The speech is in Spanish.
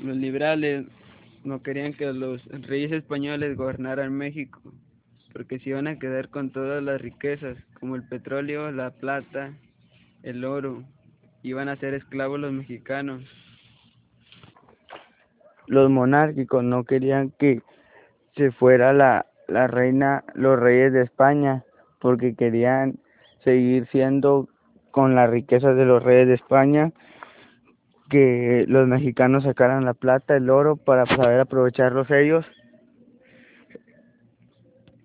Los liberales no querían que los reyes españoles gobernaran México, porque se iban a quedar con todas las riquezas, como el petróleo, la plata, el oro. Iban a ser esclavos los mexicanos. Los monárquicos no querían que se fuera la, la reina, los reyes de España, porque querían seguir siendo con las riquezas de los reyes de España, que los mexicanos sacaran la plata, el oro, para saber aprovecharlos ellos